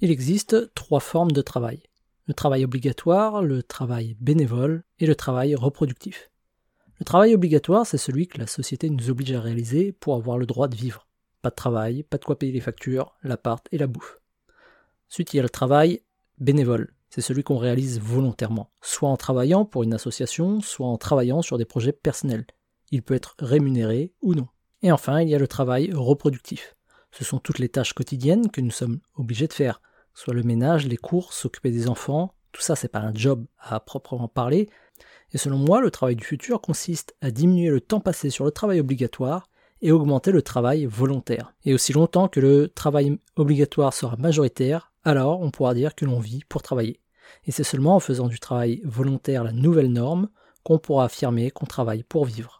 Il existe trois formes de travail. Le travail obligatoire, le travail bénévole et le travail reproductif. Le travail obligatoire, c'est celui que la société nous oblige à réaliser pour avoir le droit de vivre. Pas de travail, pas de quoi payer les factures, l'appart et la bouffe. Ensuite, il y a le travail bénévole. C'est celui qu'on réalise volontairement, soit en travaillant pour une association, soit en travaillant sur des projets personnels. Il peut être rémunéré ou non. Et enfin, il y a le travail reproductif. Ce sont toutes les tâches quotidiennes que nous sommes obligés de faire, soit le ménage, les courses, s'occuper des enfants, tout ça c'est pas un job à proprement parler, et selon moi, le travail du futur consiste à diminuer le temps passé sur le travail obligatoire et augmenter le travail volontaire. Et aussi longtemps que le travail obligatoire sera majoritaire, alors on pourra dire que l'on vit pour travailler. Et c'est seulement en faisant du travail volontaire la nouvelle norme qu'on pourra affirmer qu'on travaille pour vivre.